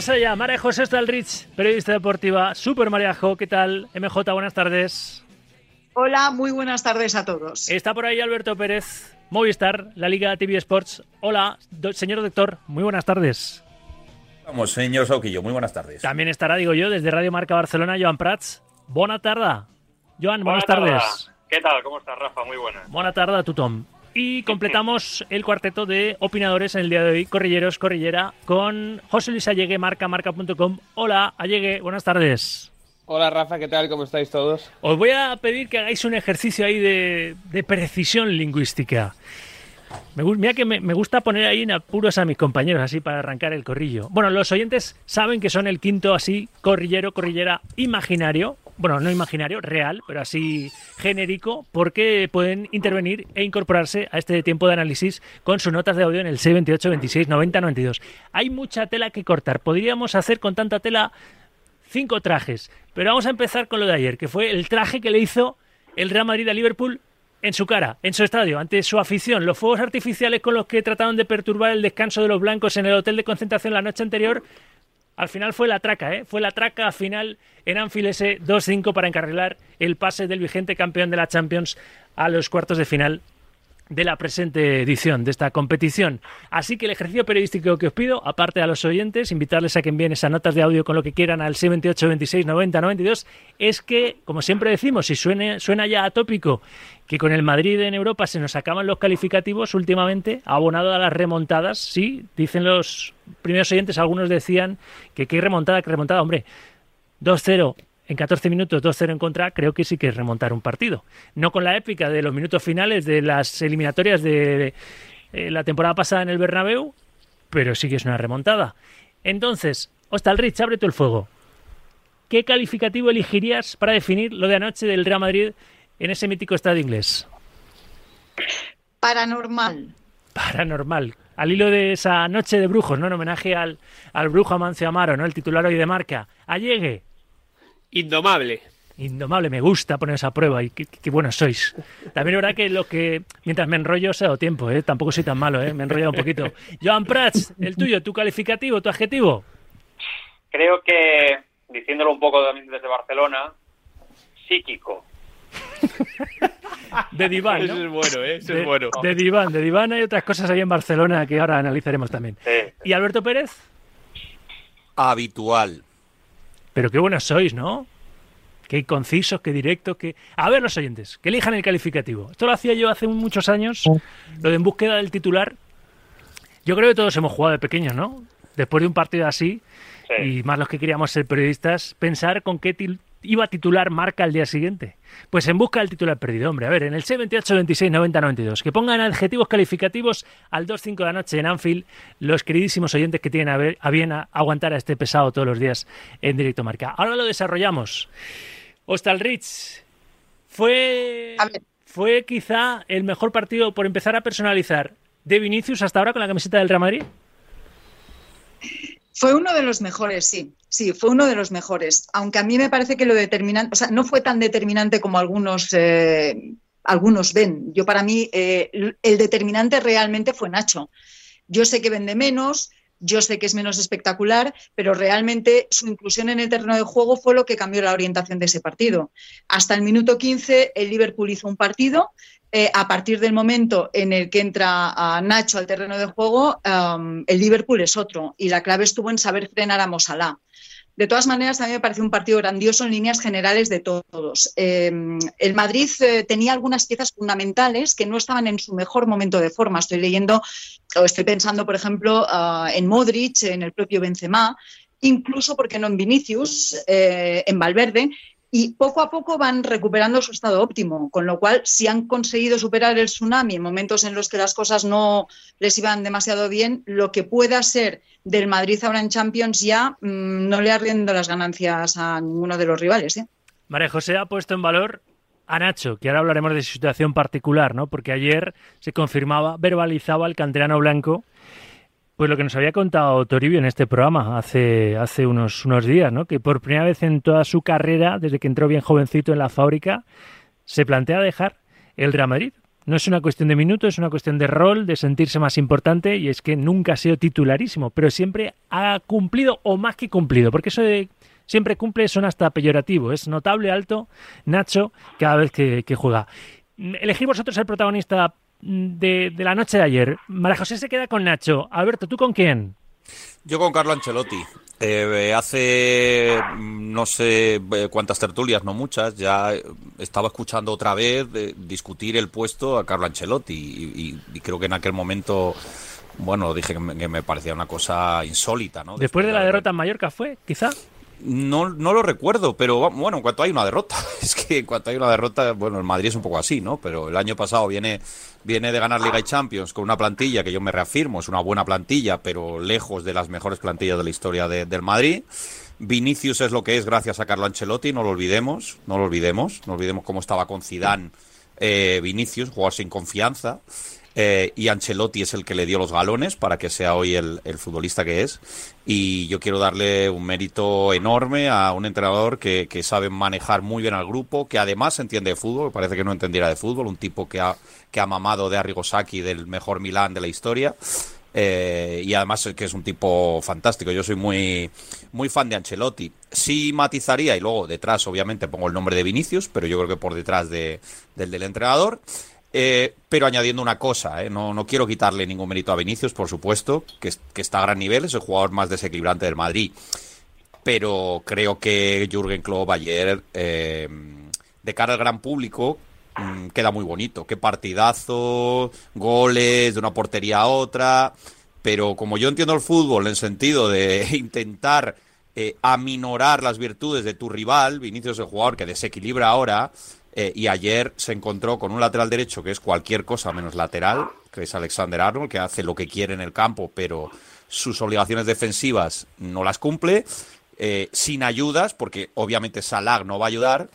Vamos allá, María José Stalrich, periodista deportiva, Super Mariajo, ¿qué tal? MJ, buenas tardes. Hola, muy buenas tardes a todos. Está por ahí Alberto Pérez, Movistar, la Liga TV Sports. Hola, señor doctor, muy buenas tardes. Vamos, señor Sauquillo, muy buenas tardes. También estará, digo yo, desde Radio Marca Barcelona, Joan Prats. Buena tarde. Joan, buenas tardes. ¿Qué tal? ¿Cómo estás, Rafa? Muy buena. Buena tarde a tu Tom. Y completamos el cuarteto de opinadores en el día de hoy, Corrilleros, Corrillera, con José Luis Allegue, marca, marca.com. Hola, Allegue, buenas tardes. Hola Rafa, ¿qué tal? ¿Cómo estáis todos? Os voy a pedir que hagáis un ejercicio ahí de, precisión lingüística. Me, mira que me, me, gusta poner ahí en apuros a mis compañeros, así para arrancar el corrillo. Bueno, los oyentes saben que son el quinto así, corrillero, corrillera imaginario, bueno, no imaginario, real, pero así genérico, porque pueden intervenir e incorporarse a este tiempo de análisis con sus notas de audio en el 628 26 90 92. Hay mucha tela que cortar. Podríamos hacer con tanta tela cinco trajes, pero vamos a empezar con lo de ayer, que fue el traje que le hizo el Real Madrid a Liverpool en su cara, en su estadio, ante su afición. Los fuegos artificiales con los que trataron de perturbar el descanso de los blancos en el hotel de concentración la noche anterior al final fue la traca, ¿eh? Fue la traca final en Anfield ese 2-5 para encarrilar el pase del vigente campeón de la Champions a los cuartos de final de la presente edición de esta competición. Así que el ejercicio periodístico que os pido, aparte a los oyentes, invitarles a que envíen esas notas de audio con lo que quieran al 78 26 90 92, es que, como siempre decimos, si suena ya atópico que con el Madrid en Europa se nos acaban los calificativos últimamente, abonado a las remontadas, sí, dicen los primeros oyentes, algunos decían que qué remontada, qué remontada, hombre, 2-0 en 14 minutos 2-0 en contra, creo que sí que es remontar un partido. No con la épica de los minutos finales de las eliminatorias de eh, la temporada pasada en el Bernabéu, pero sí que es una remontada. Entonces, Rich, abre tú el fuego. ¿Qué calificativo elegirías para definir lo de anoche del Real Madrid en ese mítico estadio inglés? Paranormal. Paranormal. Al hilo de esa noche de brujos, ¿no? En homenaje al, al brujo Amancio Amaro, ¿no? El titular hoy de marca. Allegue. Indomable. Indomable, me gusta poner esa prueba y qué, buenos sois. También es verdad que lo que mientras me enrollo se ha dado tiempo, ¿eh? tampoco soy tan malo, ¿eh? me he enrollado un poquito. Joan Prats, el tuyo, tu calificativo, tu adjetivo. Creo que, diciéndolo un poco también desde Barcelona, psíquico. De diván, Eso es bueno, ¿eh? Eso de, es bueno. De diván, de diván hay otras cosas ahí en Barcelona que ahora analizaremos también. ¿Y Alberto Pérez? Habitual. Pero qué buenos sois, ¿no? Qué concisos, qué directos, qué... A ver los oyentes, que elijan el calificativo. Esto lo hacía yo hace muchos años, lo de en búsqueda del titular. Yo creo que todos hemos jugado de pequeños, ¿no? Después de un partido así, y más los que queríamos ser periodistas, pensar con qué iba a titular marca al día siguiente. Pues en busca del titular perdido, hombre. A ver, en el C28, 26, 90, 92. Que pongan adjetivos calificativos al 2-5 de la noche en Anfield los queridísimos oyentes que tienen a, ver, a bien aguantar a este pesado todos los días en directo marca. Ahora lo desarrollamos. Rich fue, fue quizá el mejor partido por empezar a personalizar de Vinicius hasta ahora con la camiseta del Real Madrid. Fue uno de los mejores, sí. Sí, fue uno de los mejores. Aunque a mí me parece que lo determinante, o sea, no fue tan determinante como algunos, eh, algunos ven. Yo para mí, eh, el determinante realmente fue Nacho. Yo sé que vende menos, yo sé que es menos espectacular, pero realmente su inclusión en el terreno de juego fue lo que cambió la orientación de ese partido. Hasta el minuto 15, el Liverpool hizo un partido. Eh, a partir del momento en el que entra Nacho al terreno de juego, el Liverpool es otro. Y la clave estuvo en saber frenar a Mosalá. De todas maneras, a mí me parece un partido grandioso en líneas generales de todos. Em, el Madrid eh, tenía algunas piezas fundamentales que no estaban en su mejor momento de forma. Estoy leyendo o estoy pensando, por ejemplo, ah, en Modric, en el propio Benzema, incluso, porque no en Vinicius, eh, en Valverde, y poco a poco van recuperando su estado óptimo, con lo cual si han conseguido superar el tsunami en momentos en los que las cosas no les iban demasiado bien, lo que pueda ser del Madrid ahora en Champions ya mm, no le arriendo las ganancias a ninguno de los rivales. ¿eh? María José ha puesto en valor a Nacho, que ahora hablaremos de su situación particular, ¿no? porque ayer se confirmaba, verbalizaba el canterano blanco pues lo que nos había contado Toribio en este programa hace, hace unos, unos días, ¿no? que por primera vez en toda su carrera, desde que entró bien jovencito en la fábrica, se plantea dejar el Real Madrid No es una cuestión de minutos, es una cuestión de rol, de sentirse más importante y es que nunca ha sido titularísimo, pero siempre ha cumplido o más que cumplido, porque eso de siempre cumple son hasta peyorativo. Es notable, alto, Nacho, cada vez que, que juega. Elegir vosotros el protagonista de, de la noche de ayer. María José se queda con Nacho. Alberto, ¿tú con quién? Yo con Carlo Ancelotti. Eh, hace mm, no sé eh, cuántas tertulias, no muchas, ya estaba escuchando otra vez discutir el puesto a Carlo Ancelotti y, y- y creo que en aquel momento, bueno, dije que me, que me parecía una cosa insólita, ¿no? Después de la derrota en Mallorca fue, quizá. No, no lo recuerdo, pero bueno, en cuanto hay una derrota, es que en cuanto hay una derrota, bueno, el Madrid es un poco así, ¿no? Pero el año pasado viene, viene de ganar Liga y Champions con una plantilla que yo me reafirmo, es una buena plantilla, pero lejos de las mejores plantillas de la historia de- del Madrid. Vinicius es lo que es gracias a Carlo Ancelotti, no lo olvidemos, no lo olvidemos, no olvidemos cómo estaba con Zidane eh, Vinicius, jugador sin confianza. Eh, y Ancelotti es el que le dio los galones para que sea hoy el, futbolista que es. Y yo quiero darle un mérito enorme a un entrenador que, que sabe manejar muy bien al grupo, que además entiende de fútbol, parece que no entendiera de fútbol, un tipo que ha, que ha mamado de Arrigo Sacchi, del mejor Milán de la historia. Eh, y además que es un tipo fantástico. Yo soy muy, muy fan de Ancelotti. Sí matizaría, y luego detrás, obviamente, pongo el nombre de Vinicius, pero yo creo que por detrás de, del del entrenador. Eh, pero añadiendo una cosa, ¿eh? no, no quiero quitarle ningún mérito a Vinicius, por supuesto, que, es- que está a gran nivel, es el jugador más desequilibrante del Madrid. Pero creo que Jürgen Klopp ayer, eh, de cara al gran público, mm, queda muy bonito. Qué partidazo, goles de una portería a otra. Pero como yo entiendo el fútbol en sentido de intentar eh, aminorar las virtudes de tu rival, Vinicius es el jugador que desequilibra ahora, eh, y ayer se encontró con un lateral derecho que es cualquier cosa menos lateral, que es Alexander Arnold, que hace lo que quiere en el campo, pero sus obligaciones defensivas no las cumple, eh, sin ayudas, porque obviamente Salah no va a ayudar,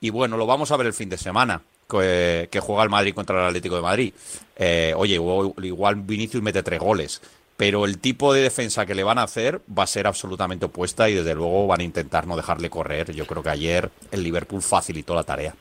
y bueno, lo vamos a ver el fin de semana, que, juega el Madrid contra el Atlético de Madrid. Eh, oye, igual Vinicius mete tres goles, pero el tipo de defensa que le van a hacer va a ser absolutamente opuesta y desde luego van a intentar no dejarle correr. Yo creo que ayer el Liverpool facilitó la tarea.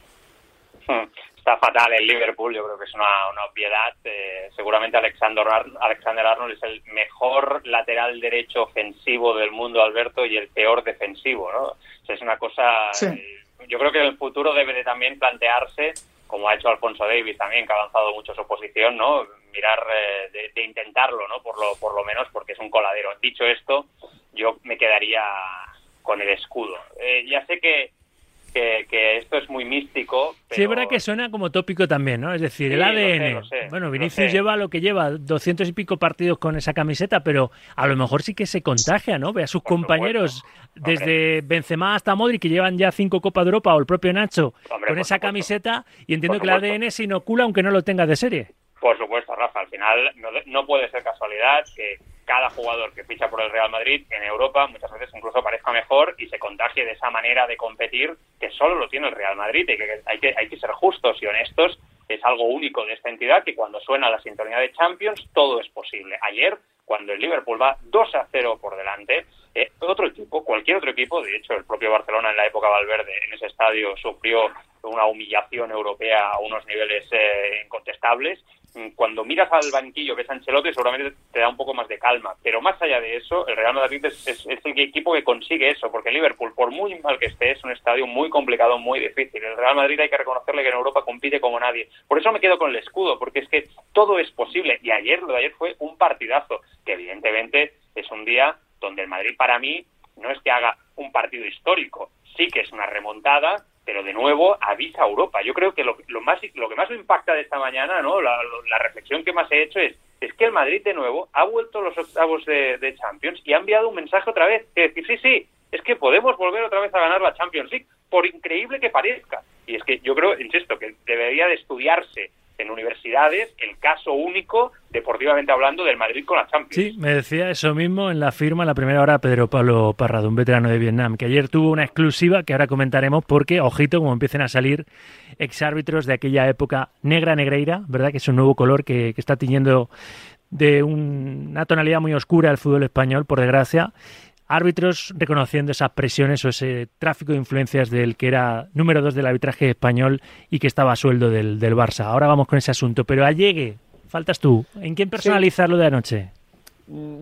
Hmm. Está fatal el Liverpool, yo creo que es una, una obviedad. Eh, seguramente Alexander, Alexander Arnold es el mejor lateral derecho ofensivo del mundo, Alberto, y el peor defensivo, ¿no? O sea, es una cosa... Sí. eh, yo creo que en el futuro debe de también plantearse, como ha hecho Alfonso Davis también, que ha avanzado mucho su posición, ¿no? Mirar eh, de, de intentarlo, ¿no? Por lo, por lo menos, porque es un coladero. Dicho esto, yo me quedaría con el escudo. Eh, ya sé que, que, que esto es muy místico, pero... Sí, es verdad que suena como tópico también, ¿no? Es decir, Sí, el lo ADN. sé, lo sé, bueno, Vinicius lleva lo que lleva, doscientos y pico partidos con esa camiseta, pero a lo mejor sí que se contagia, ¿no? Ve a sus Por compañeros, supuesto. desde Benzema hasta Modric, que llevan ya cinco Copas de Europa, o el propio Nacho, Hombre, con esa supuesto. camiseta, y entiendo Por que el. ADN se inocula aunque no lo tenga de serie. Por supuesto, Rafa. Al final no, no puede ser casualidad que cada jugador que ficha por el Real Madrid en Europa muchas veces incluso parezca mejor y se contagie de esa manera de competir que solo lo tiene el Real Madrid y que hay que, ser justos y honestos. Es algo único de esta entidad que cuando suena la sintonía de Champions todo es posible. Ayer, cuando el Liverpool va 2 a 0 por delante, eh, otro equipo, cualquier otro equipo, de hecho el propio Barcelona en la época Valverde en ese estadio sufrió una humillación europea a unos niveles eh, incontestables. Mm, Cuando miras al banquillo que es Ancelotti seguramente te da un poco más de calma, pero más allá de eso, el Real Madrid es, es- el equipo que consigue eso, porque Liverpool, por muy mal que esté, es un estadio muy complicado, muy difícil. El Real Madrid hay que reconocerle que en Europa compite como nadie. Por eso me quedo con el escudo, porque es que todo es posible. Y ayer, lo de ayer fue un partidazo, que evidentemente es un día donde el Madrid para mí no es que haga un partido histórico, sí que es una remontada, de nuevo avisa a Europa. Yo creo que lo, lo más lo que más me impacta de esta mañana, ¿no? La, la reflexión que más he hecho es es que el Madrid de nuevo ha vuelto a los octavos de, de Champions y ha enviado un mensaje otra vez que decir sí sí es que podemos volver otra vez a ganar la Champions League por increíble que parezca y es que yo creo insisto que debería de estudiarse en universidades el caso único deportivamente hablando del Madrid con la Champions. Sí, me decía eso mismo en la firma, en la primera hora, Pedro Pablo Parrado, un veterano de Vietnam, que ayer tuvo una exclusiva que ahora comentaremos porque, ojito, como empiecen a salir exárbitros de aquella época negra negreira, ¿verdad? Que es un nuevo color que, que está tiñendo de un- una tonalidad muy oscura el fútbol español, por desgracia. Árbitros reconociendo esas presiones o ese tráfico de influencias del que era número dos del arbitraje español y que estaba a sueldo del, del Barça. Ahora vamos con ese asunto, pero allegue, faltas tú. ¿En quién personalizarlo de anoche?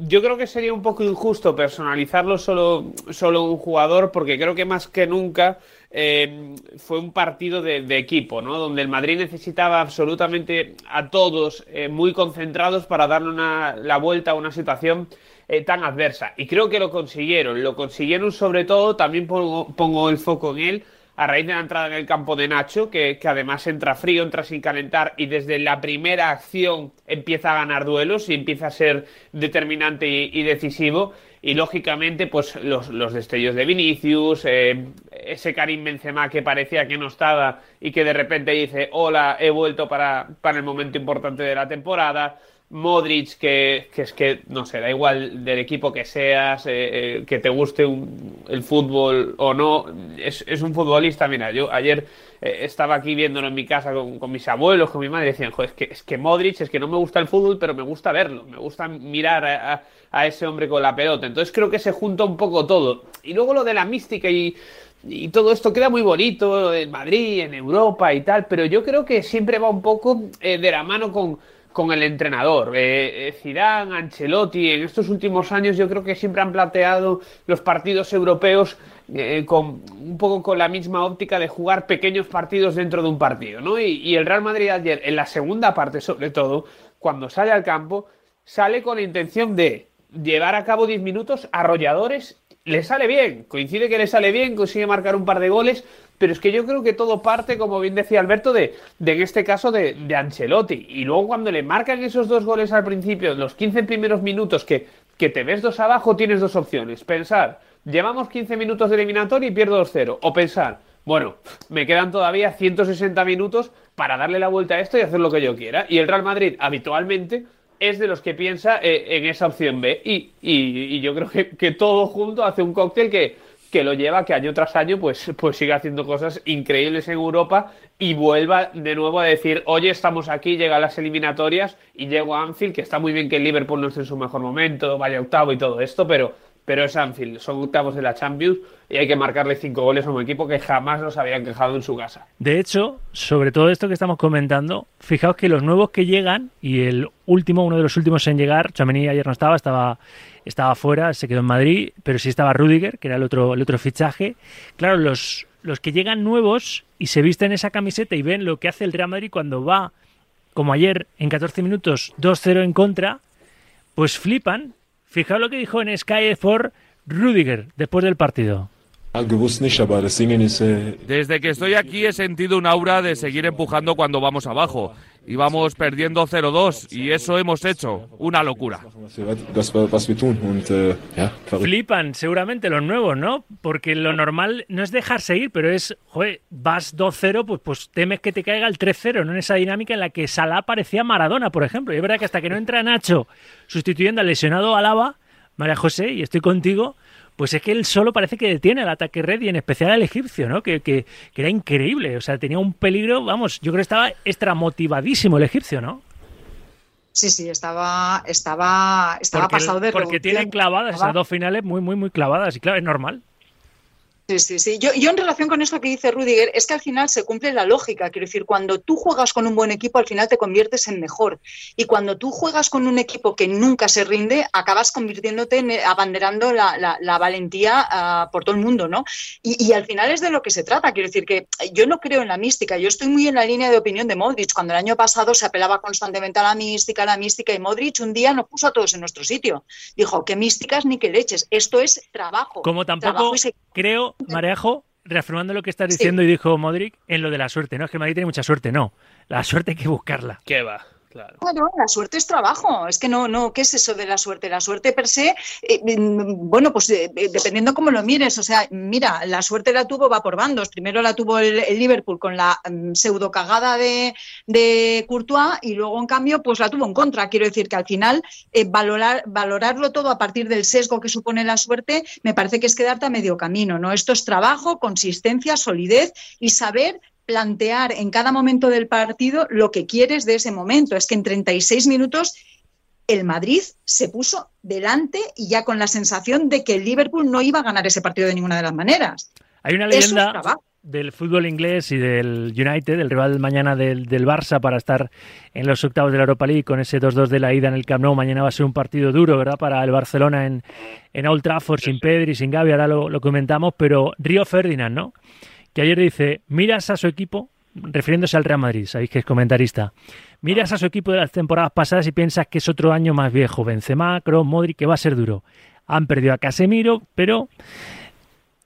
Yo creo que sería un poco injusto personalizarlo solo, solo un jugador, porque creo que más que nunca eh, fue un partido de, de, equipo, ¿no? Donde el Madrid necesitaba absolutamente a todos eh, muy concentrados para darle una, la vuelta a una situación eh, tan adversa. Y creo que lo consiguieron. Lo consiguieron sobre todo, también pongo, el foco en él, a raíz de la entrada en el campo de Nacho, que, que, además entra frío, entra sin calentar y desde la primera acción empieza a ganar duelos y empieza a ser determinante y, y decisivo. Y lógicamente, pues los, los destellos de Vinicius, eh, ese Karim Benzema que parecía que no estaba y que de repente dice, hola, he vuelto para, para el momento importante de la temporada. Modric, que, es que, no sé, da igual del equipo que seas, eh, eh, que te guste un, el fútbol o no, es, es, un futbolista. Mira, yo ayer eh, estaba aquí viéndolo en mi casa con, mis abuelos, con mi madre, y decían, joder, es que, es que Modric, es que no me gusta el fútbol, pero me gusta verlo, me gusta mirar a, a, ese hombre con la pelota. Entonces creo que se junta un poco todo. Y luego lo de la mística y y todo esto queda muy bonito en Madrid, en Europa y tal, pero yo creo que siempre va un poco de la mano con, con el entrenador. Eh, Zidane, Ancelotti, en estos últimos años yo creo que siempre han planteado los partidos europeos eh, con un poco con la misma óptica de jugar pequeños partidos dentro de un partido, ¿no? Y, y el Real Madrid ayer, en la segunda parte sobre todo, cuando sale al campo, sale con la intención de llevar a cabo 10 minutos arrolladores le sale bien, coincide que le sale bien, consigue marcar un par de goles, pero es que yo creo que todo parte, como bien decía Alberto, de, de en este caso de, de, Ancelotti. Y luego cuando le marcan esos dos goles al principio, los 15 primeros minutos que, que te ves dos abajo, tienes dos opciones. Pensar, llevamos 15 minutos de eliminatoria y pierdo 2-0. O pensar, bueno, me quedan todavía 160 minutos para darle la vuelta a esto y hacer lo que yo quiera. Y el Real Madrid habitualmente es de los que piensa eh, en esa opción B. Y, y, yo creo que, que, todo junto hace un cóctel que, que lo lleva que año tras año pues, pues siga haciendo cosas increíbles en Europa y vuelva de nuevo a decir, oye, estamos aquí, llegan las eliminatorias y llego a Anfield, que está muy bien que el Liverpool no esté en su mejor momento, vaya octavo y todo esto, pero, pero es Anfield, son octavos de la Champions y hay que marcarle cinco goles a un equipo que jamás los habían quejado en su casa. De hecho, sobre todo esto que estamos comentando, fijaos que los nuevos que llegan y el último, uno de los últimos en llegar, Chamení ayer no estaba, estaba estaba fuera, se quedó en Madrid, pero sí estaba Rudiger, que era el otro, el otro fichaje. Claro, los, los que llegan nuevos y se visten esa camiseta y ven lo que hace el Real Madrid cuando va, como ayer, en 14 minutos, 2-0 en contra, pues flipan. Fijaos lo que dijo en Sky for Rudiger después del partido. Desde que estoy aquí he sentido un aura de seguir empujando cuando vamos abajo. Íbamos perdiendo 0-2 y eso hemos hecho. Una locura. Flipan seguramente los nuevos, ¿no? Porque lo normal no es dejarse ir, pero es, joder, vas 2-0, pues, pues temes que te caiga el 3-0, ¿no? En esa dinámica en la que Salah parecía Maradona, por ejemplo. Y es verdad que hasta que no entra Nacho sustituyendo al lesionado Alaba, María José, y estoy contigo, pues es que él solo parece que detiene el ataque red y en especial al egipcio, ¿no? Que, que, que, era increíble, o sea, tenía un peligro, vamos, yo creo que estaba extra motivadísimo el egipcio, ¿no? Sí, sí, estaba, estaba, estaba porque, pasado de Porque tienen clavadas esas dos finales muy, muy, muy clavadas y claro, es normal. Sí, sí, sí. Yo, yo, en relación con esto que dice Rudiger, es que al final se cumple la lógica. Quiero decir, cuando tú juegas con un buen equipo, al final te conviertes en mejor. Y cuando tú juegas con un equipo que nunca se rinde, acabas convirtiéndote en eh, abanderando la, la, la valentía uh, por todo el mundo, ¿no? Y, y, al final es de lo que se trata. Quiero decir que yo no creo en la mística. Yo estoy muy en la línea de opinión de Modric. Cuando el año pasado se apelaba constantemente a la mística, a la mística, y Modric un día nos puso a todos en nuestro sitio. Dijo, que místicas ni que leches. Esto es trabajo. Como tampoco trabajo se... creo, Marejo, reafirmando lo que estás diciendo sí. y dijo Modric en lo de la suerte. No es que Madrid tiene mucha suerte, no. La suerte hay que buscarla. ¿Qué va? Claro. La suerte es trabajo. Es que no, no, ¿qué es eso de la suerte? La suerte per se, eh, bueno, pues eh, dependiendo cómo lo mires. O sea, mira, la suerte la tuvo, va por bandos. Primero la tuvo el, Liverpool con la um, pseudo cagada de, de, Courtois y luego, en cambio, pues la tuvo en contra. Quiero decir que al final, eh, valorar, valorarlo todo a partir del sesgo que supone la suerte, me parece que es quedarte a medio camino, ¿no? Esto es trabajo, consistencia, solidez y saber plantear en cada momento del partido lo que quieres de ese momento. Es que en 36 minutos el Madrid se puso delante y ya con la sensación de que el Liverpool no iba a ganar ese partido de ninguna de las maneras. Hay una leyenda del fútbol inglés y del United, el rival mañana del, del, Barça para estar en los octavos de la Europa League con ese 2-2 de la ida en el Camp Nou. Mañana va a ser un partido duro, ¿verdad? Para el Barcelona en, en Old Trafford, sin Pedri, sin Gavi, ahora lo, lo comentamos, pero Río Ferdinand, ¿no? Que ayer dice, miras a su equipo, refiriéndose al Real Madrid, sabéis que es comentarista, miras a su equipo de las temporadas pasadas y piensas que es otro año más viejo, Benzema, Kroos, Modric, que va a ser duro. Han perdido a Casemiro, pero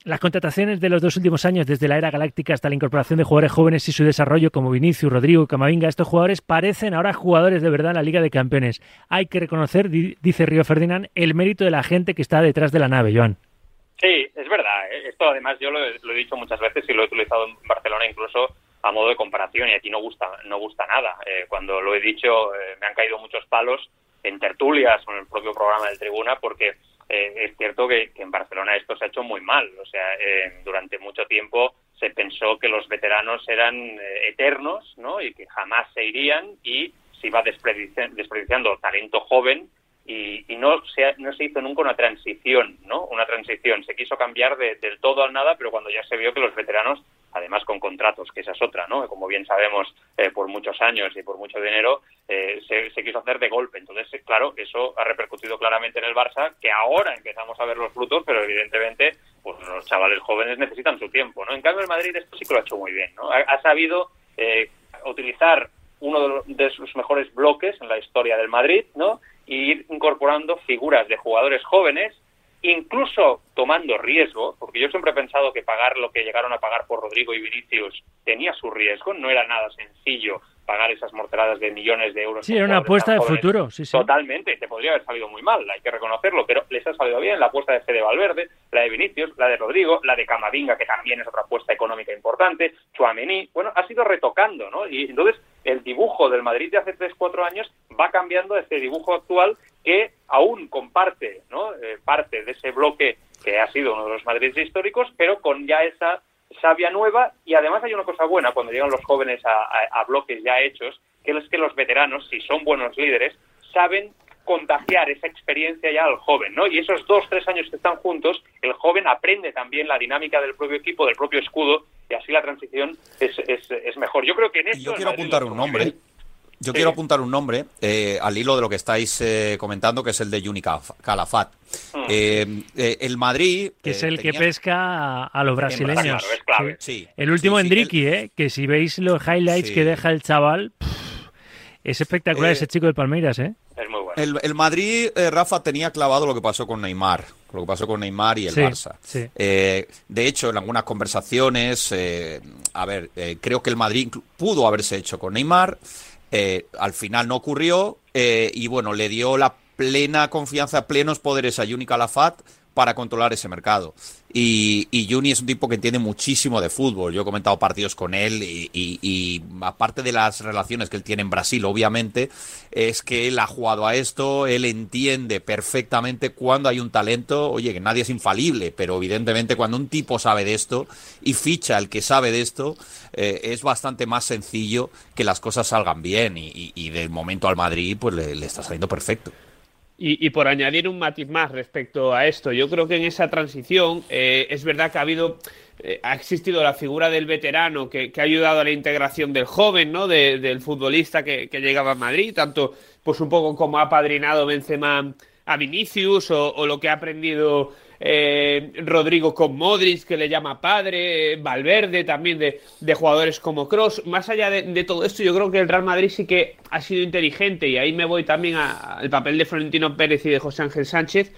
las contrataciones de los dos últimos años, desde la era galáctica hasta la incorporación de jugadores jóvenes y su desarrollo como Vinicius, Rodrigo, Camavinga, estos jugadores parecen ahora jugadores de verdad en la Liga de Campeones. Hay que reconocer, dice Río Ferdinand, el mérito de la gente que está detrás de la nave, Joan. Sí, es verdad. ¿eh? Esto además yo lo he, lo he dicho muchas veces y lo he utilizado en Barcelona incluso a modo de comparación y aquí no gusta no gusta nada. Eh, cuando lo he dicho eh, me han caído muchos palos en tertulias o en el propio programa del Tribuna porque eh, es cierto que, que, en Barcelona esto se ha hecho muy mal. O sea, eh, durante mucho tiempo se pensó que los veteranos eran eh, eternos ¿no? y que jamás se irían y se iba desperdiciando talento joven y, y, no, se, no se hizo nunca una transición, ¿no? Una transición. Se quiso cambiar de, del todo al nada, pero cuando ya se vio que los veteranos, además con contratos, que esa es otra, ¿no? Como bien sabemos, eh, por muchos años y por mucho dinero, eh, se, quiso hacer de golpe. Entonces, claro, eso ha repercutido claramente en el Barça, que ahora empezamos a ver los frutos, pero evidentemente, pues los chavales jóvenes necesitan su tiempo, ¿no? En cambio, el Madrid esto sí que lo ha hecho muy bien, ¿no? Ha, ha sabido eh, utilizar uno de sus mejores bloques en la historia del Madrid, ¿no? Y ir incorporando figuras de jugadores jóvenes, incluso tomando riesgo, porque yo siempre he pensado que pagar lo que llegaron a pagar por Rodrigo y Vinicius tenía su riesgo, no era nada sencillo pagar esas morteradas de millones de euros. Sí, era una apuesta de futuro, sí, sí. Totalmente, te podría haber salido muy mal, hay que reconocerlo, pero les ha salido bien la apuesta de Fede Valverde, la de Vinicius, la de Rodrigo, la de Camavinga, que también es otra apuesta económica importante, Chuamení, bueno, ha sido retocando, ¿no? Y entonces el dibujo del Madrid de hace 3-4 años va cambiando a este dibujo actual que aún comparte, ¿no? Eh, parte de ese bloque que ha sido uno de los Madrids históricos, pero con ya esa savia nueva y además hay una cosa buena cuando llegan los jóvenes a, a, a, bloques ya hechos, que es que los veteranos, si son buenos líderes, saben contagiar esa experiencia ya al joven, ¿no? Y esos dos, tres años que están juntos, el joven aprende también la dinámica del propio equipo, del propio escudo, y así la transición es, es, es mejor. Yo creo que en esto... Yo quiero apuntar un nombre. Yo sí. quiero apuntar un nombre eh, al hilo de lo que estáis eh, comentando, que es el de Juni Calafat. Mm. Eh, el Madrid. Que es el tenía... que pesca a, los brasileños. Claro, es clave. Sí. El último sí, Endriqui, ¿eh? Que si veis los highlights que deja el chaval, pff, es espectacular ese chico de Palmeiras, ¿eh? Es. El, el Madrid, Rafa, tenía clavado lo que pasó con Neymar lo que pasó con Neymar y el sí, Barça. Sí. Eh, de hecho, en algunas conversaciones, eh, a ver, eh, creo que el Madrid pudo haberse hecho con Neymar, eh, al final no ocurrió y bueno, le dio la plena confianza, plenos poderes a Juni Calafat para controlar ese mercado. Y, y Juni es un tipo que entiende muchísimo de fútbol. Yo he comentado partidos con él y, y, y, aparte de las relaciones que él tiene en Brasil, obviamente, es que él ha jugado a esto, él entiende perfectamente cuando hay un talento, oye, que nadie es infalible, pero evidentemente cuando un tipo sabe de esto y ficha el que sabe de esto, eh, es bastante más sencillo que las cosas salgan bien y, del momento al Madrid pues le está saliendo perfecto. Y, por añadir un matiz más respecto a esto, yo creo que en esa transición eh, es verdad que ha habido, eh, ha existido la figura del veterano que, ha ayudado a la integración del joven, ¿no? De, del futbolista que, que, llegaba a Madrid, tanto pues un poco como ha padrinado Benzema a Vinicius o, o lo que ha aprendido eh, Rodrigo con Modric, que le llama padre, Valverde también de, de jugadores como Cross. Más allá de, todo esto, yo creo que el Real Madrid sí que ha sido inteligente y ahí me voy también al papel de Florentino Pérez y de José Ángel Sánchez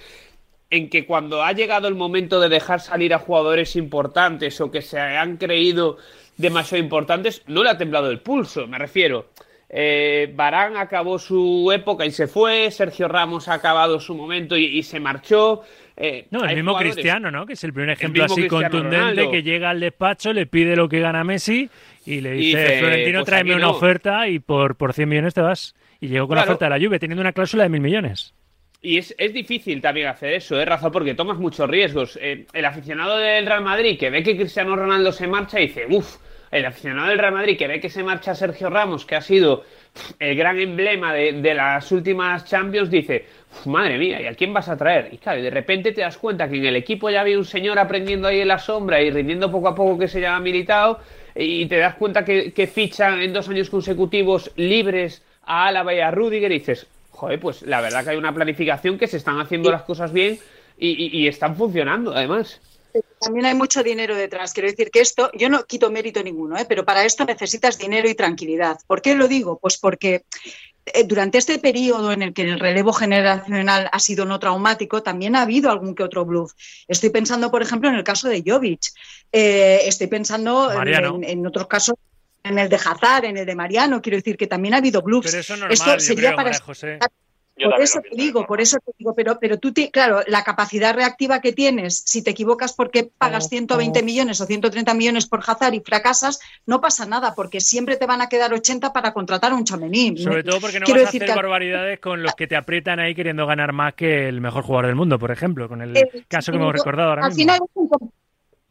en que cuando ha llegado el momento de dejar salir a jugadores importantes o que se han creído demasiado importantes, no le ha temblado el pulso, me refiero. Eh, Barán acabó su época y se fue, Sergio Ramos ha acabado su momento y se marchó. Eh, no, el mismo. Cristiano, ¿no? Que es el primer ejemplo el así Cristiano contundente Ronaldo. que llega al despacho, le pide lo que gana Messi y le dice, y dice Florentino, pues tráeme una oferta y por, por 100 millones te vas. Y llegó con claro. la oferta de la Juve, teniendo una cláusula de mil millones. Y es, es, difícil también hacer eso, ¿eh, Rafa? Porque tomas muchos riesgos. Eh, el aficionado del Real Madrid que ve que Cristiano Ronaldo se marcha y dice, uff, el aficionado del Real Madrid que ve que se marcha Sergio Ramos, que ha sido el gran emblema de, las últimas Champions, dice, madre mía, ¿y a quién vas a traer? Y claro, de repente te das cuenta que en el equipo ya había un señor aprendiendo ahí en la sombra y rindiendo poco a poco que se llama Militao, y te das cuenta que, que fichan en dos años consecutivos libres a Álava y a Rudiger y dices, joder, pues la verdad que hay una planificación que se están haciendo las cosas bien y, están funcionando además. También hay mucho dinero detrás. Quiero decir que esto, yo no quito mérito ninguno, ¿eh? pero para esto necesitas dinero y tranquilidad. ¿Por qué lo digo? Pues porque eh, durante este periodo en el que el relevo generacional ha sido no traumático, también ha habido algún que otro bluff. Estoy pensando, por ejemplo, en el caso de Jovic. Eh, estoy pensando en, otros casos en el de Hazard, en el de Mariano, quiero decir que también ha habido bluffs. Pero eso Esto sería para José. Por eso te digo, por eso te digo, pero, pero tú, claro, la capacidad reactiva que tienes, si te equivocas porque pagas 120 millones o 130 millones por Hazard y fracasas, no pasa nada, porque siempre te van a quedar 80 para contratar a un chamení. Sobre todo porque no vas a hacer barbaridades con los que te aprietan ahí queriendo ganar más que el mejor jugador del mundo, por ejemplo, con el caso que hemos recordado ahora mismo. Final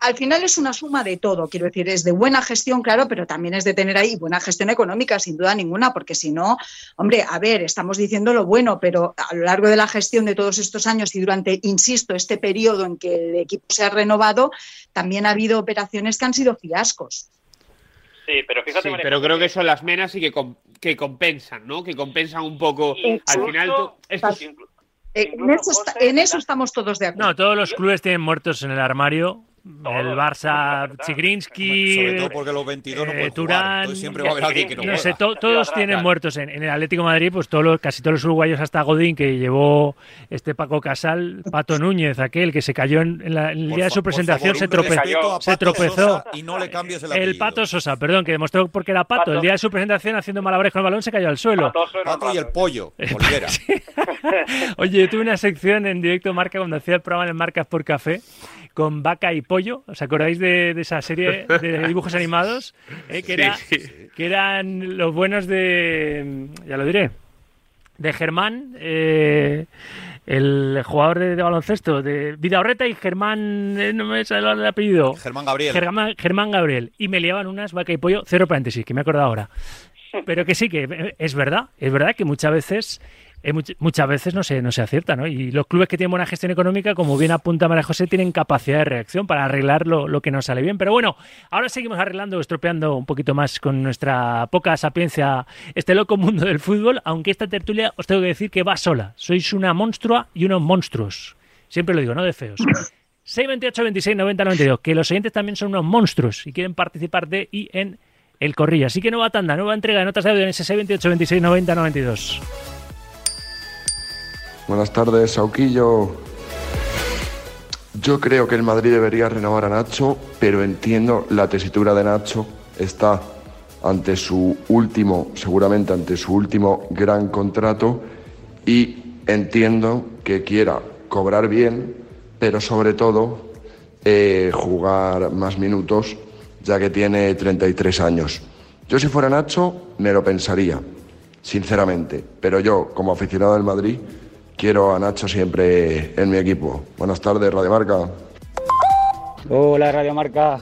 al final es una suma de todo, quiero decir, es de buena gestión, claro, pero también es de tener ahí buena gestión económica, sin duda ninguna, porque si no, hombre, a ver, estamos diciendo lo bueno, pero a lo largo de la gestión de todos estos años y durante, insisto, este periodo en que el equipo se ha renovado, también ha habido operaciones que han sido fiascos. Sí, pero fíjate. pero creo que son las menas y que, que compensan, ¿no? Que compensan un poco. al final, en eso estamos todos de acuerdo. No, todos los clubes tienen muertos en el armario el Barça, Chigrinsky, Sobre todo porque los 22 no eh, Turán, siempre va a haber alguien que no, no sé, todos tienen muertos en, el Atlético de Madrid, pues todos casi todos los uruguayos hasta Godín que llevó este Paco Casal, Pato Núñez, aquel que se cayó en, el día de su presentación, se, se tropezó. y no le cambies el El Pato Sosa, perdón, que demostró porque era Pato, el día de su presentación haciendo malabares con el balón se cayó al suelo. Pato, y el pollo, Oye, tuve una sección en directo Marca cuando hacía el programa en Marcas por Café con Vaca y Pollo. ¿Os acordáis de, esa serie de dibujos animados? Eh, que, era, que eran los buenos de. Ya lo diré. De Germán. Eh, el jugador de, baloncesto de Vidaorreta y Germán, eh, no me sale el apellido. Germán Gabriel. Germán, Germán, Gabriel. Y me liaban unas vaca y pollo, cero paréntesis, que me acuerdo ahora. Pero que sí, que es verdad, es verdad que muchas veces eh, muchas veces no se, no se acierta, ¿no? Y los clubes que tienen buena gestión económica, como bien apunta María José, tienen capacidad de reacción para arreglar lo, que no sale bien. Pero bueno, ahora seguimos arreglando, estropeando un poquito más con nuestra poca sapiencia este loco mundo del fútbol, aunque esta tertulia os tengo que decir que va sola. Sois una monstrua y unos monstruos. Siempre lo digo, no de feos. 628 26 90 92, que los oyentes también son unos monstruos y quieren participar de y en el corrillo. Así que nueva tanda, nueva entrega de notas de audio en ese 628 26 90 92. Buenas tardes, Sauquillo. Yo creo que el Madrid debería renovar a Nacho, pero entiendo la tesitura de Nacho. Está ante su último, seguramente ante su último gran contrato y entiendo que quiera cobrar bien, pero sobre todo eh, jugar más minutos, ya que tiene 33 años. Yo si fuera Nacho me lo pensaría, sinceramente, pero yo como aficionado del Madrid quiero a Nacho siempre en mi equipo. Buenas tardes, Radio Marca. Hola, Radio Marca.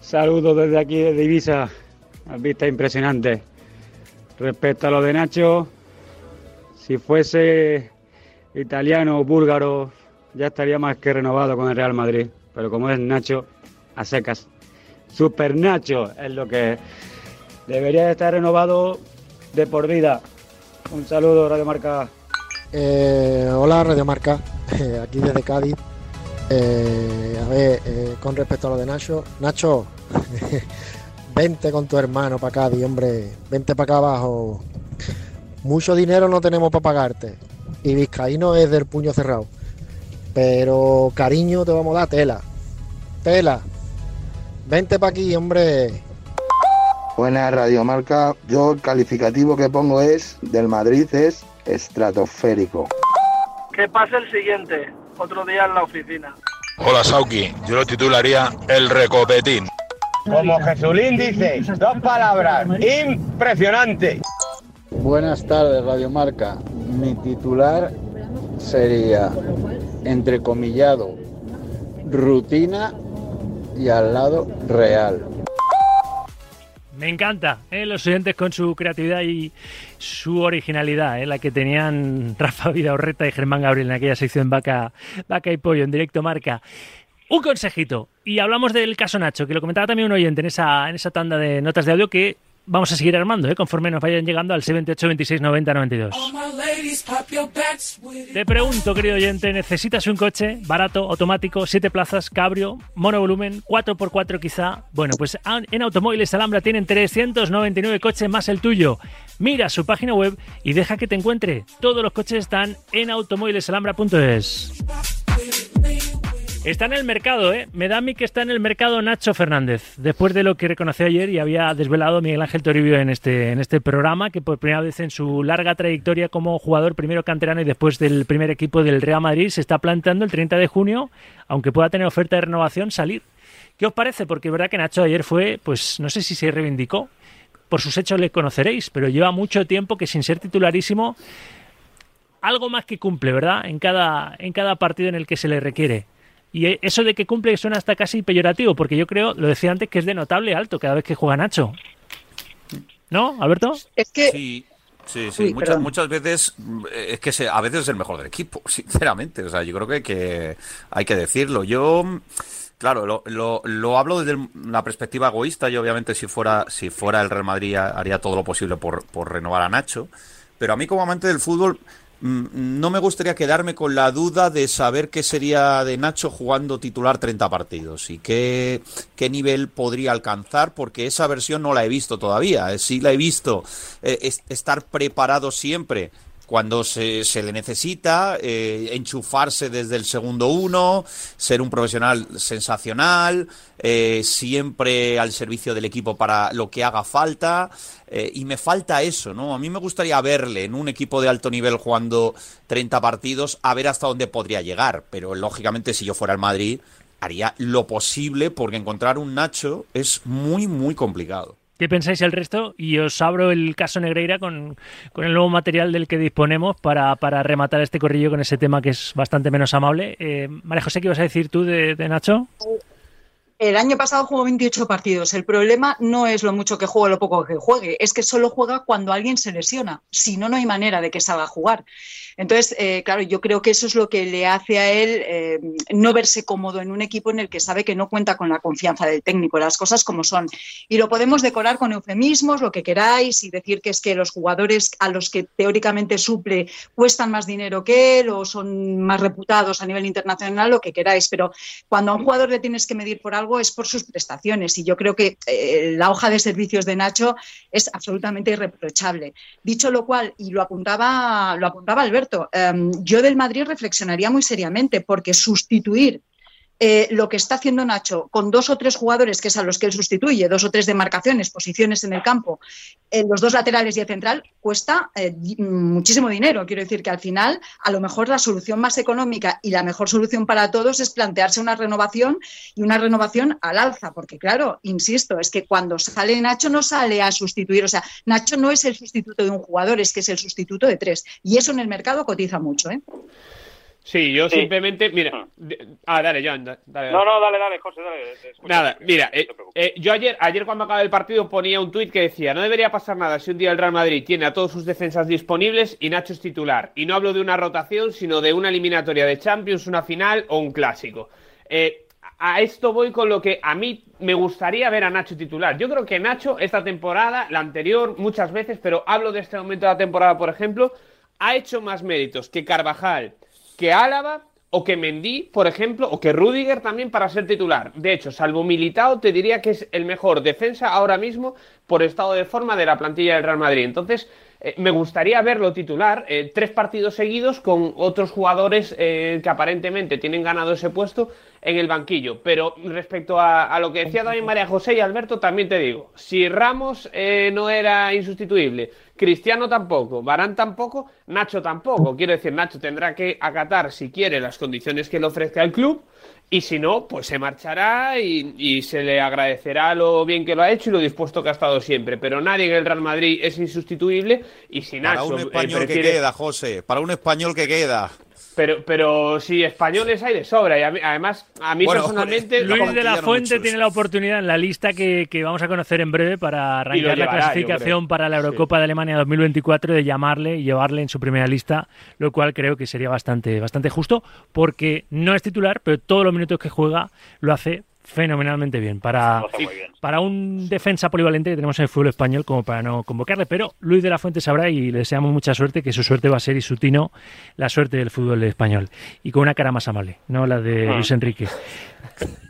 Saludos desde aquí, desde Ibiza. Vista impresionante. Respecto a lo de Nacho, si fuese italiano o búlgaro, ya estaría más que renovado con el Real Madrid. Pero como es Nacho, a secas. Super Nacho es lo que debería estar renovado de por vida. Un saludo, Radio Marca. Eh, hola Radio Marca, eh, aquí desde Cádiz. Eh, a ver, con respecto a lo de Nacho, Nacho, vente con tu hermano para Cádiz, hombre, vente para acá abajo. Mucho dinero no tenemos para pagarte y Vizcaíno es del puño cerrado. Pero cariño te vamos a dar tela. Tela. Vente para aquí, hombre. Buena Radio Marca. Yo el calificativo que pongo es del Madrid es estratosférico. Que pase el siguiente, otro día en la oficina. Hola Sauki, yo lo titularía El Recopetín. Como Jesulín dice, dos palabras, impresionante. Buenas tardes, Radio Marca. Mi titular sería, entrecomillado, rutina y al lado real. Me encanta, ¿eh? los oyentes con su creatividad y su originalidad, ¿eh? la que tenían Rafa Vidaurreta y Germán Gabriel en aquella sección Vaca, Vaca y Pollo en directo marca. Un consejito, y hablamos del caso Nacho, que lo comentaba también un oyente en esa, en esa tanda de notas de audio que vamos a seguir armando, ¿eh? conforme nos vayan llegando al 78 26 90 92. Te pregunto, querido oyente, ¿necesitas un coche barato, automático, siete plazas, cabrio, monovolumen, 4x4 quizá? Bueno, pues en Automóviles Alhambra tienen 399 coches más el tuyo. Mira su página web y deja que te encuentre. Todos los coches están en automóvilesalhambra.es. Está en el mercado, ¿eh? Me da a mí que está en el mercado Nacho Fernández, después de lo que reconoció ayer y había desvelado Miguel Ángel Toribio en este, en este programa, que por primera vez en su larga trayectoria como jugador, primero canterano y después del primer equipo del Real Madrid, se está planteando el 30 de junio, aunque pueda tener oferta de renovación, salir. ¿Qué os parece? Porque es verdad que Nacho ayer fue, pues no sé si se reivindicó, por sus hechos le conoceréis, pero lleva mucho tiempo que sin ser titularísimo, algo más que cumple, ¿verdad? En cada, en cada partido en el que se le requiere. Y eso de que cumple suena hasta casi peyorativo, porque yo creo, lo decía antes, que es de notable alto cada vez que juega Nacho. ¿No, Alberto? Es que... Sí. Sí, sí, muchas, muchas veces eh, es que a veces es el mejor del equipo, sinceramente. O sea, yo creo que, que hay que decirlo. Yo, claro, lo, lo, lo, hablo desde la perspectiva egoísta. Yo, obviamente, si fuera, si fuera el Real Madrid, haría todo lo posible por, por renovar a Nacho. Pero a mí, como amante del fútbol, no me gustaría quedarme con la duda de saber qué sería de Nacho jugando titular 30 partidos y qué, qué nivel podría alcanzar, porque esa versión no la he visto todavía. Eh, sí la he visto eh, estar preparado siempre cuando se, se le necesita, eh, enchufarse desde el segundo uno, ser un profesional sensacional, eh, siempre al servicio del equipo para lo que haga falta. Eh, y me falta eso, ¿no? A mí me gustaría verle en un equipo de alto nivel jugando 30 partidos, a ver hasta dónde podría llegar. Pero lógicamente, si yo fuera el Madrid, haría lo posible porque encontrar un Nacho es muy, muy complicado. ¿Qué pensáis el resto? Y os abro el caso Negreira con, con el nuevo material del que disponemos para, para, rematar este corrillo con ese tema que es bastante menos amable. Eh, María José, ¿qué ibas a decir tú de, de Nacho? El año pasado jugó 28 partidos. El problema no es lo mucho que juegue o lo poco que juegue, es que solo juega cuando alguien se lesiona. Si no, no hay manera de que salga a jugar. Entonces, eh, claro, yo creo que eso es lo que le hace a él eh, no verse cómodo en un equipo en el que sabe que no cuenta con la confianza del técnico, las cosas como son. Y lo podemos decorar con eufemismos, lo que queráis, y decir que es que los jugadores a los que teóricamente suple cuestan más dinero que él o son más reputados a nivel internacional, lo que queráis. Pero cuando a un jugador le tienes que medir por algo es por sus prestaciones. Y yo creo que eh, la hoja de servicios de Nacho es absolutamente irreprochable. Dicho lo cual, y lo apuntaba, lo apuntaba Alberto, Em, yo del Madrid reflexionaría muy seriamente porque sustituir eh, lo que está haciendo Nacho con dos o tres jugadores, que es a los que él sustituye, dos o tres demarcaciones, posiciones en el campo, en los dos laterales y el central, cuesta eh, muchísimo dinero. Quiero decir que al final, a lo mejor la solución más económica y la mejor solución para todos es plantearse una renovación y una renovación al alza, porque claro, insisto, es que cuando sale Nacho no sale a sustituir, o sea, Nacho no es el sustituto de un jugador, es que es el sustituto de tres. Y eso en el mercado cotiza mucho. ¿eh? Sí, yo simplemente, mira, ah, dale, John, dale, No, no, dale, dale, José, dale. Nada, mira, eh, eh, yo ayer, ayer cuando acababa el partido ponía un tuit que decía, no debería pasar nada si un día el Real Madrid tiene a todos sus defensas disponibles y Nacho es titular. Y no hablo de una rotación, sino de una eliminatoria de Champions, una final o un clásico. Eh, a esto voy con lo que a mí me gustaría ver a Nacho titular. Yo creo que Nacho esta temporada, la anterior muchas veces, pero hablo de este momento de la temporada, por ejemplo, ha hecho más méritos que Carvajal, que Álava o que Mendy, por ejemplo, o que Rudiger también para ser titular. De hecho, salvo Militao, te diría que es el mejor defensa ahora mismo por estado de forma de la plantilla del Real Madrid. Entonces, eh, me gustaría verlo titular eh, tres partidos seguidos con otros jugadores eh, que aparentemente tienen ganado ese puesto en el banquillo. Pero respecto a, lo que decía también María José y Alberto, también te digo, si Ramos no era insustituible, Cristiano tampoco, Barán tampoco, Nacho tampoco. Quiero decir, Nacho tendrá que acatar, si quiere, las condiciones que le ofrezca el club. Y si no, pues se marchará y, se le agradecerá lo bien que lo ha hecho y lo dispuesto que ha estado siempre. Pero nadie en el Real Madrid es insustituible y si Nacho. Para un español que queda, José, para un español que queda. Pero, pero sí, españoles hay de sobra. Y a mí- además, a mí Bueno, personalmente. Luis de la Fuente muchos. tiene la oportunidad en la lista que, que vamos a conocer en breve para arrancar la llevará, clasificación para la Eurocopa de Alemania 2024 de llamarle y llevarle en su primera lista, lo cual creo que sería bastante, bastante justo porque no es titular, pero todos los minutos que juega lo hace fenomenalmente bien para, bien. para un defensa polivalente que tenemos en el fútbol español como para no convocarle. Pero Luis de la Fuente sabrá y le deseamos mucha suerte, que su suerte va a ser y su tino la suerte del fútbol español. Y con una cara más amable, no la de Ah. Luis Enrique.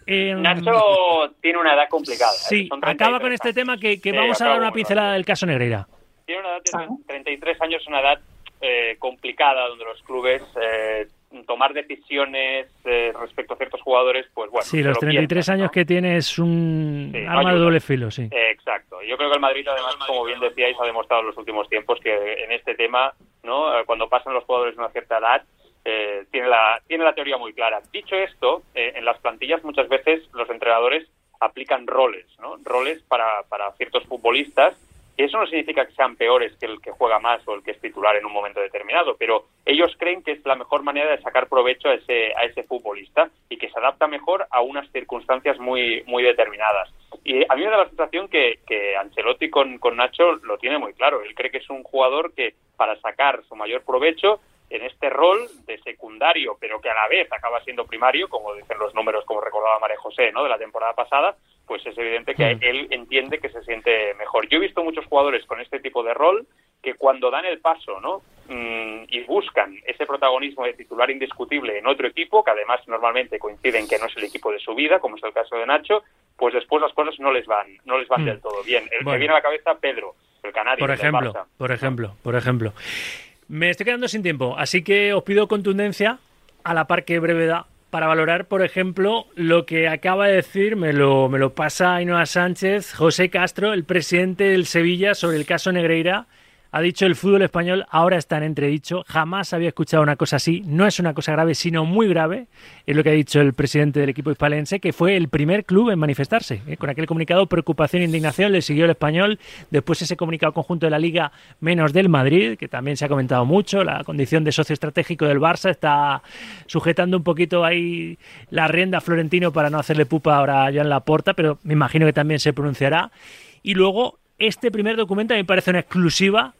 Nacho tiene una edad complicada. ¿eh? Sí, acaba 33 con este tema que, que Sí, vamos a dar una bueno, pincelada del caso Negreira. Tiene una edad de 33 años, una edad eh, complicada donde los clubes eh, tomar decisiones eh, respecto a ciertos jugadores, pues bueno. Sí, los lo 33 piensan, años ¿no? que tiene es un Sí, no arma de doble filo, sí. Eh, Exacto. Yo creo que el Madrid, además, como bien decíais, ha demostrado en los últimos tiempos que en este tema, ¿no? Eh, cuando pasan los jugadores de una cierta edad, eh, tiene, la, tiene la teoría muy clara. Dicho esto, eh, en las plantillas muchas veces los entrenadores aplican roles, ¿no? Roles para, para ciertos futbolistas. Y eso no significa que sean peores que el que juega más o el que es titular en un momento determinado, pero ellos creen que es la mejor manera de sacar provecho a ese, a ese futbolista y que se adapta mejor a unas circunstancias muy, muy determinadas. Y a mí me da la sensación que, que Ancelotti con, con Nacho lo tiene muy claro. Él cree que es un jugador que para sacar su mayor provecho en este rol de secundario, pero que a la vez acaba siendo primario, como dicen los números, como recordaba María José, ¿no? de la temporada pasada, pues es evidente que Mm. él entiende que se siente mejor. Yo he visto muchos jugadores con este tipo de rol que cuando dan el paso, ¿no? Mm, y buscan ese protagonismo de titular indiscutible en otro equipo, que además normalmente coinciden que no es el equipo de su vida, como es el caso de Nacho, pues después las cosas no les van, no les van Mm. del todo bien. El Bueno. que viene a la cabeza, Pedro, el canario, Por ejemplo, por ejemplo, por ejemplo. Me estoy quedando sin tiempo, así que os pido contundencia a la par que brevedad para valorar, por ejemplo, lo que acaba de decir, me lo, me lo pasa Ainhoa Sánchez, José Castro, el presidente del Sevilla, sobre el caso Negreira. Ha dicho el fútbol español ahora está en entredicho. Jamás había escuchado una cosa así. No es una cosa grave, sino muy grave. Es lo que ha dicho el presidente del equipo hispalense, que fue el primer club en manifestarse. ¿eh? Con aquel comunicado, preocupación e indignación, le siguió el español. Después ese comunicado conjunto de la Liga, menos del Madrid, que también se ha comentado mucho. La condición de socio estratégico del Barça está sujetando un poquito ahí la rienda a Florentino para no hacerle pupa ahora a Joan Laporta, pero me imagino que también se pronunciará. Y luego, este primer documento a mí me parece una exclusiva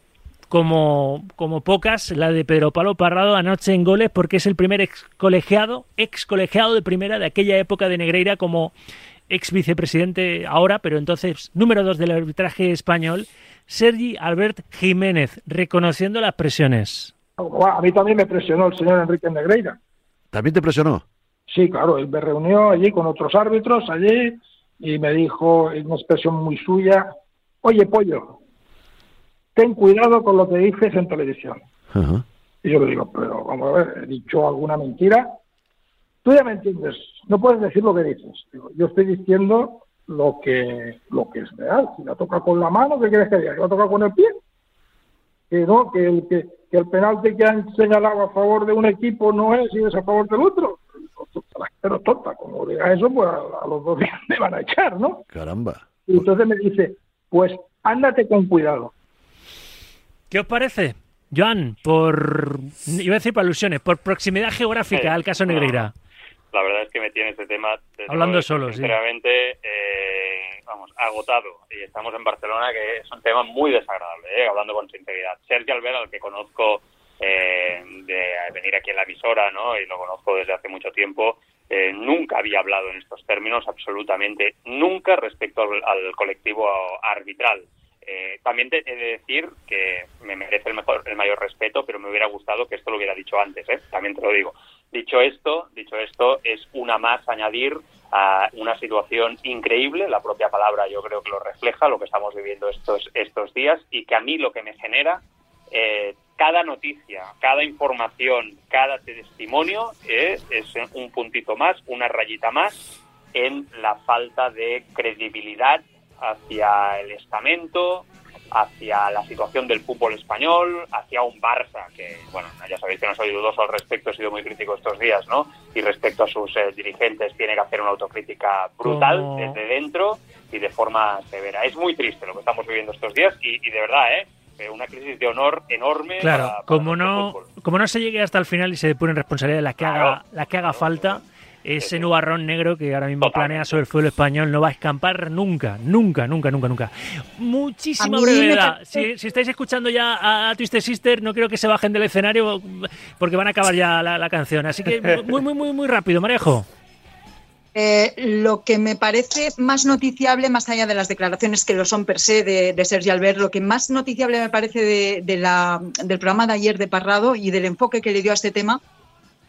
como, como pocas, la de Pedro Pablo Parrado anoche en goles, porque es el primer ex colegiado, ex colegiado de primera de aquella época de Negreira como ex vicepresidente ahora, pero entonces número dos del arbitraje español, Sergi Albert Jiménez, reconociendo las presiones. A mí también me presionó el señor Enrique Negreira. ¿También te presionó? Sí, claro, él me reunió allí con otros árbitros allí y me dijo en una expresión muy suya, oye pollo, ten cuidado con lo que dices en televisión. Y yo le digo, pero vamos a ver, he dicho alguna mentira. Tú ya me entiendes, no puedes decir lo que dices. Digo, yo estoy diciendo lo que lo que es real. Si la toca con la mano, ¿qué quieres que diga? ¿Que la toca con el pie? Que no, que el, que, que el penalti que han señalado a favor de un equipo no es y es a favor del otro. Pero tonta, como diga eso, pues a, a los dos días me van a echar, ¿no? Caramba. Y entonces me dice, pues ándate con cuidado. ¿Qué os parece? Joan, por. iba a decir por alusiones, por proximidad geográfica Sí. al caso. Negreira. La verdad es que me tiene este tema. Hablando solo, sí. Sinceramente, eh, vamos, agotado. Y estamos en Barcelona, que es un tema muy desagradable, eh, hablando con sinceridad. Sergio Albert, al que conozco eh, de venir aquí en la emisora, ¿no? Y lo conozco desde hace mucho tiempo. eh, nunca había hablado en estos términos, absolutamente nunca, respecto al, al colectivo arbitral. Eh, también he de decir que me merece el, mejor, el mayor respeto, pero me hubiera gustado que esto lo hubiera dicho antes, ¿eh? también te lo digo. Dicho esto, dicho esto, es una más añadir a una situación increíble, la propia palabra yo creo que lo refleja, lo que estamos viviendo estos, estos días, y que a mí lo que me genera, eh, cada noticia, cada información, cada testimonio eh, es un puntito más, una rayita más en la falta de credibilidad hacia el estamento, hacia la situación del fútbol español, hacia un Barça, que, bueno, ya sabéis que no soy dudoso al respecto, he sido muy crítico estos días, ¿no? Y respecto a sus eh, dirigentes tiene que hacer una autocrítica brutal Como- desde dentro y de forma severa. Es muy triste lo que estamos viviendo estos días y, y de verdad, ¿eh? eh, una crisis de honor enorme. Claro, para- para como no, fútbol. como no se llegue hasta el final y se depuren responsabilidades las que haga, las que haga falta, ese nubarrón negro que ahora mismo planea sobre el suelo español no va a escampar nunca, nunca, nunca, nunca, nunca. Muchísima brevedad. Si, si estáis escuchando ya a, a Twisted Sister, no creo que se bajen del escenario porque van a acabar ya la, la canción. Así que muy, muy, muy, muy rápido, Marejo. Eh, lo que me parece más noticiable, más allá de las declaraciones que lo son per se de, de Sergi Albert, lo que más noticiable me parece de, de la, del programa de ayer de Parrado y del enfoque que le dio a este tema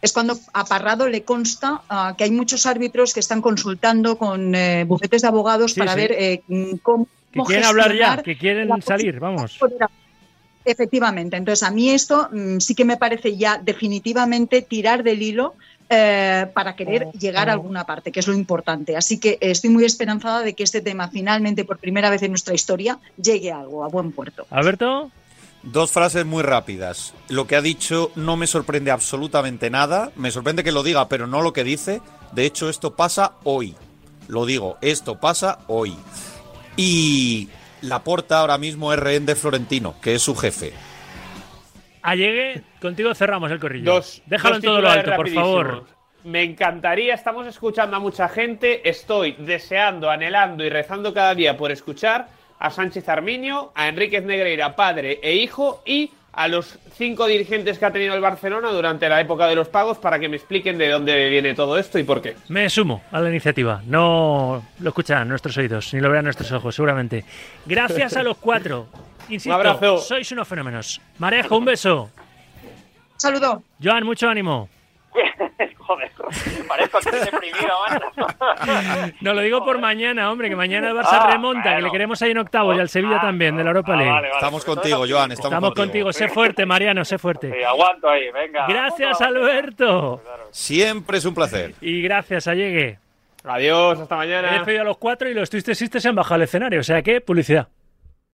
es cuando a Parrado le consta ah, que hay muchos árbitros que están consultando con eh, bufetes de abogados Sí, para sí. ver eh, cómo, Que quieren hablar ya, que quieren salir, vamos. Efectivamente, entonces a mí esto mm, sí que me parece ya definitivamente tirar del hilo eh, para querer llegar a alguna parte, que es lo importante. Así que eh, estoy muy esperanzada de que este tema finalmente, por primera vez en nuestra historia, llegue a algo, a buen puerto. Alberto. Dos frases muy rápidas. Lo que ha dicho no me sorprende absolutamente nada. Me sorprende que lo diga, pero no lo que dice. De hecho, esto pasa hoy. Lo digo, esto pasa hoy. Y la porta ahora mismo es rehén de Florentino, que es su jefe. Allegue, contigo cerramos el corrillo. Dos. Déjalo dos en todo lo alto, por favor. Me encantaría, estamos escuchando a mucha gente, estoy deseando, anhelando y rezando cada día por escuchar a Sánchez Arminio, a Enríquez Negreira, padre e hijo, y a los cinco dirigentes que ha tenido el Barcelona durante la época de los pagos para que me expliquen de dónde viene todo esto y por qué. Me sumo a la iniciativa. No lo escucharán nuestros oídos, ni lo verán nuestros ojos, seguramente. Gracias a los cuatro. Insisto, Un abrazo. sois unos fenómenos. Marejo, un beso. Saludo. Joan, mucho ánimo. Parezco que estoy deprimido. No lo digo por mañana, hombre, que mañana el Barça Ah, remonta, que le queremos ahí en octavos y al Sevilla también, de la Europa League. Estamos contigo, Joan. Estamos, Estamos contigo. contigo, sé fuerte, Mariano, sé fuerte. Sí, aguanto ahí, venga. Gracias, Alberto. Siempre es un placer. Y gracias, Allegue. Adiós, hasta He mañana. despedido a los cuatro y los Sisters se han bajado al escenario, o sea que publicidad.